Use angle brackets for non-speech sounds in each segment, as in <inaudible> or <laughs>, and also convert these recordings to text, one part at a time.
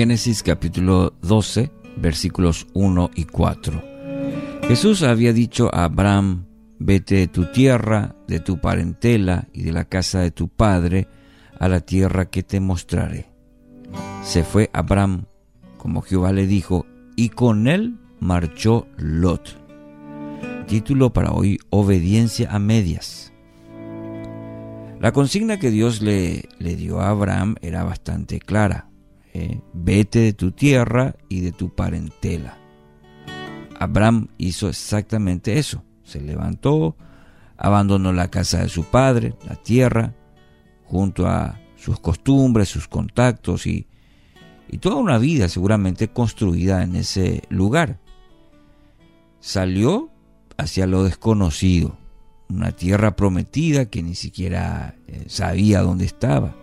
Génesis capítulo 12, versículos 1 y 4. Jesús había dicho a Abraham, vete de tu tierra, de tu parentela y de la casa de tu padre, a la tierra que te mostraré. Se fue Abraham, como Jehová le dijo, y con él marchó Lot. Título para hoy, Obediencia a medias. La consigna que Dios le, le dio a Abraham era bastante clara. Eh, vete de tu tierra y de tu parentela. Abraham hizo exactamente eso. Se levantó, abandonó la casa de su padre, la tierra, junto a sus costumbres, sus contactos y, y toda una vida seguramente construida en ese lugar. Salió hacia lo desconocido, una tierra prometida que ni siquiera eh, sabía dónde estaba.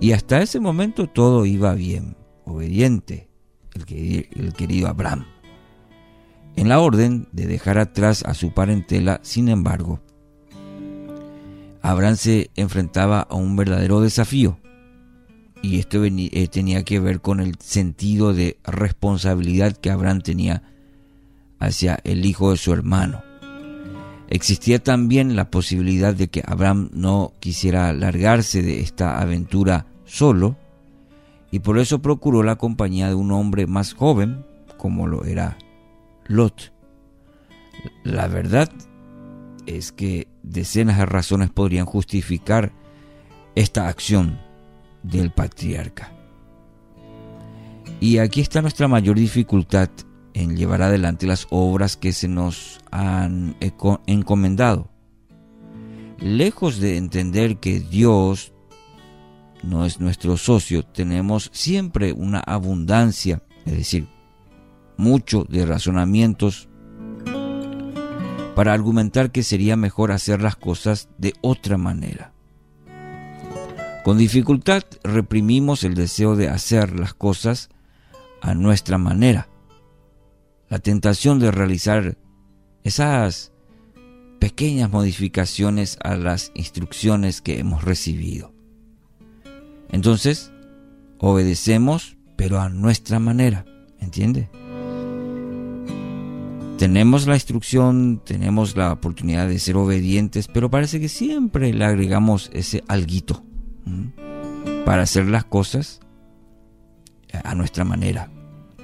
Y hasta ese momento todo iba bien, obediente, el, querido Abraham. En la orden de dejar atrás a su parentela, sin embargo, Abraham se enfrentaba a un verdadero desafío. Y esto eh, tenía que ver con el sentido de responsabilidad que Abraham tenía hacia el hijo de su hermano. Existía también la posibilidad de que Abraham no quisiera largarse de esta aventura solo, y por eso procuró la compañía de un hombre más joven, como lo era Lot. La verdad es que decenas de razones podrían justificar esta acción del patriarca. Y aquí está nuestra mayor dificultad en llevar adelante las obras que se nos han encomendado. Lejos de entender que Dios no es nuestro socio, tenemos siempre una abundancia, es decir, mucho de razonamientos para argumentar que sería mejor hacer las cosas de otra manera. Con dificultad reprimimos el deseo de hacer las cosas a nuestra manera la tentación de realizar esas pequeñas modificaciones a las instrucciones que hemos recibido. Entonces, obedecemos, pero a nuestra manera, ¿entiende? Tenemos la instrucción, tenemos la oportunidad de ser obedientes, pero parece que siempre le agregamos ese alguito para hacer las cosas a nuestra manera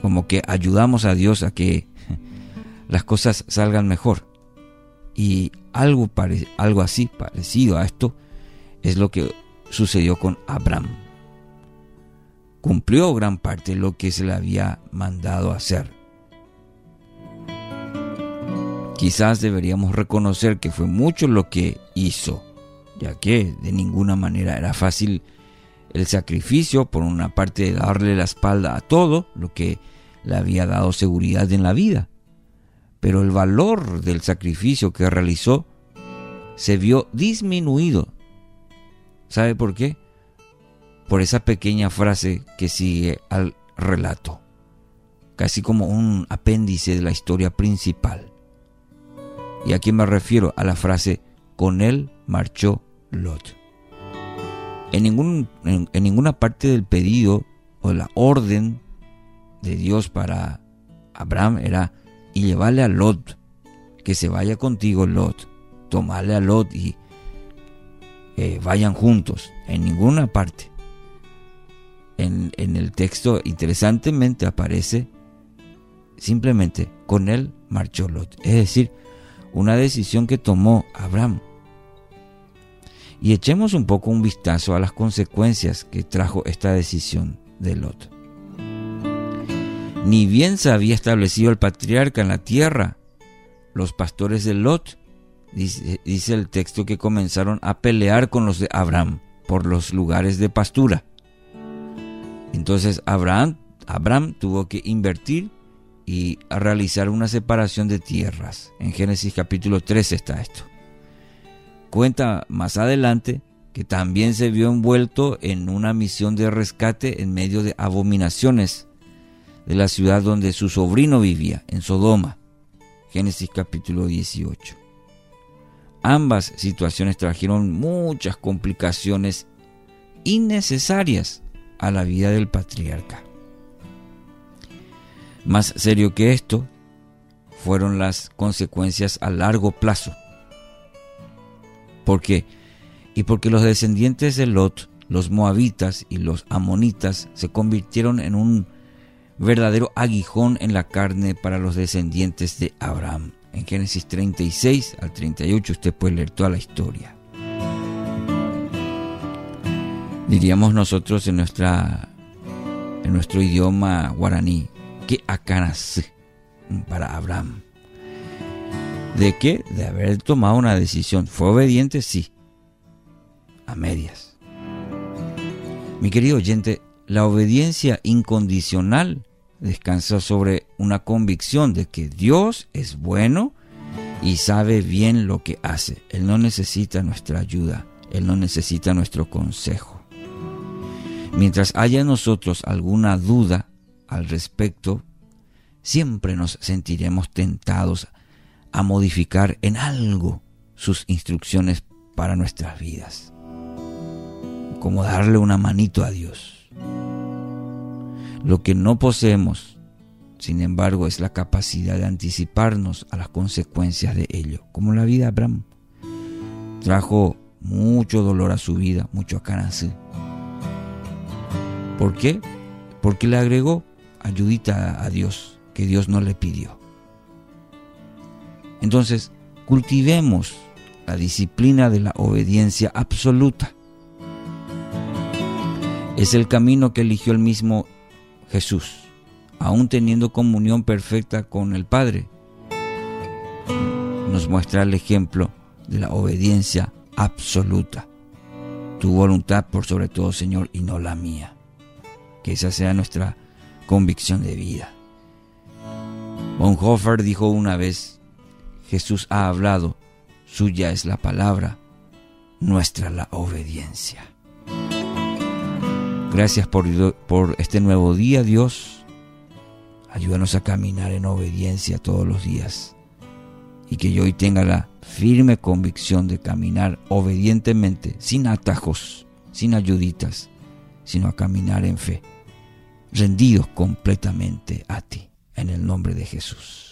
como que ayudamos a Dios a que <laughs> las cosas salgan mejor. Y algo, algo así, parecido a esto, es lo que sucedió con Abraham. Cumplió gran parte de lo que se le había mandado hacer. Quizás deberíamos reconocer que fue mucho lo que hizo, ya que de ninguna manera era fácil el sacrificio, por una parte, de darle la espalda a todo lo que le había dado seguridad en la vida. Pero el valor del sacrificio que realizó se vio disminuido. ¿Sabe por qué? Por esa pequeña frase que sigue al relato, casi como un apéndice de la historia principal. Y aquí me refiero a la frase, con él marchó Lot. En, ningún, en, ninguna parte del pedido o la orden de Dios para Abraham era y llevarle a Lot, que se vaya contigo Lot, tomarle a Lot y eh, vayan juntos, en ninguna parte. En, en el texto interesantemente aparece simplemente con él marchó Lot, es decir, una decisión que tomó Abraham y echemos un poco un vistazo a las consecuencias que trajo esta decisión de Lot. Ni bien se había establecido el patriarca en la tierra, los pastores de Lot, dice, el texto que comenzaron a pelear con los de Abraham por los lugares de pastura. Entonces Abraham, Abraham tuvo que invertir y realizar una separación de tierras. En Génesis capítulo 13 está esto cuenta más adelante que también se vio envuelto en una misión de rescate en medio de abominaciones de la ciudad donde su sobrino vivía, en Sodoma. Génesis capítulo 18. Ambas situaciones trajeron muchas complicaciones innecesarias a la vida del patriarca. Más serio que esto fueron las consecuencias a largo plazo. ¿Por qué? Y porque los descendientes de Lot, los moabitas y los amonitas se convirtieron en un verdadero aguijón en la carne para los descendientes de Abraham. En Génesis 36 al 38 usted puede leer toda la historia. Diríamos nosotros en, nuestra, en nuestro idioma guaraní, que acanas para Abraham. ¿De qué? De haber tomado una decisión. ¿Fue obediente? Sí. A medias. Mi querido oyente, la obediencia incondicional descansa sobre una convicción de que Dios es bueno y sabe bien lo que hace. Él no necesita nuestra ayuda, Él no necesita nuestro consejo. Mientras haya en nosotros alguna duda al respecto, siempre nos sentiremos tentados a modificar en algo sus instrucciones para nuestras vidas, como darle una manito a Dios. Lo que no poseemos, sin embargo, es la capacidad de anticiparnos a las consecuencias de ello, como la vida de Abraham. Trajo mucho dolor a su vida, mucho a ¿Por qué? Porque le agregó ayudita a Dios que Dios no le pidió. Entonces, cultivemos la disciplina de la obediencia absoluta. Es el camino que eligió el mismo Jesús, aún teniendo comunión perfecta con el Padre, nos muestra el ejemplo de la obediencia absoluta. Tu voluntad por sobre todo, Señor, y no la mía. Que esa sea nuestra convicción de vida. Bonhoeffer dijo una vez, Jesús ha hablado, suya es la palabra, nuestra la obediencia. Gracias por, por este nuevo día, Dios. Ayúdanos a caminar en obediencia todos los días. Y que yo hoy tenga la firme convicción de caminar obedientemente, sin atajos, sin ayuditas, sino a caminar en fe, rendidos completamente a ti, en el nombre de Jesús.